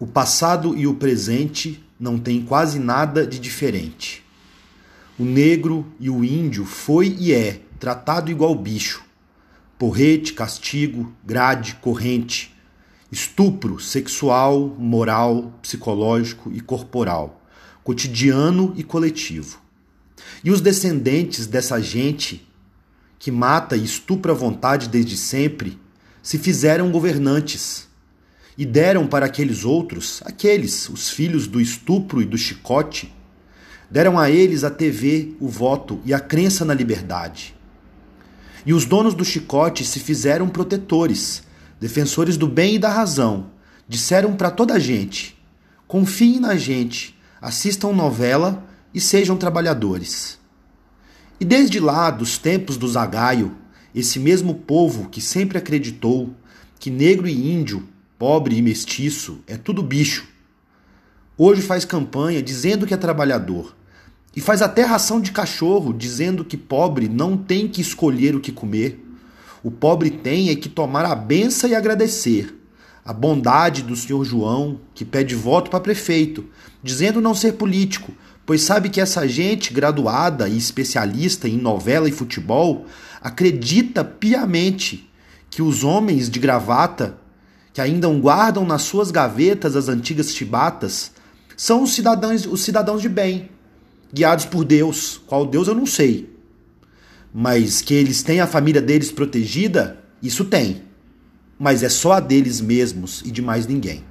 O passado e o presente não têm quase nada de diferente. O negro e o índio foi e é tratado igual bicho. Porrete, castigo, grade, corrente, estupro sexual, moral, psicológico e corporal, cotidiano e coletivo. E os descendentes dessa gente que mata e estupra à vontade desde sempre se fizeram governantes e deram para aqueles outros, aqueles, os filhos do estupro e do chicote, deram a eles a TV, o voto e a crença na liberdade. E os donos do chicote se fizeram protetores, defensores do bem e da razão. Disseram para toda a gente: confiem na gente, assistam novela e sejam trabalhadores. E desde lá, dos tempos do Zagaio, esse mesmo povo que sempre acreditou que negro e índio, pobre e mestiço é tudo bicho, hoje faz campanha dizendo que é trabalhador. E faz até ração de cachorro, dizendo que pobre não tem que escolher o que comer. O pobre tem é que tomar a benção e agradecer. A bondade do senhor João, que pede voto para prefeito, dizendo não ser político, pois sabe que essa gente graduada e especialista em novela e futebol acredita piamente que os homens de gravata, que ainda guardam nas suas gavetas as antigas chibatas, são os cidadãos, os cidadãos de bem, guiados por Deus. Qual Deus eu não sei. Mas que eles têm a família deles protegida, isso tem. Mas é só a deles mesmos e de mais ninguém.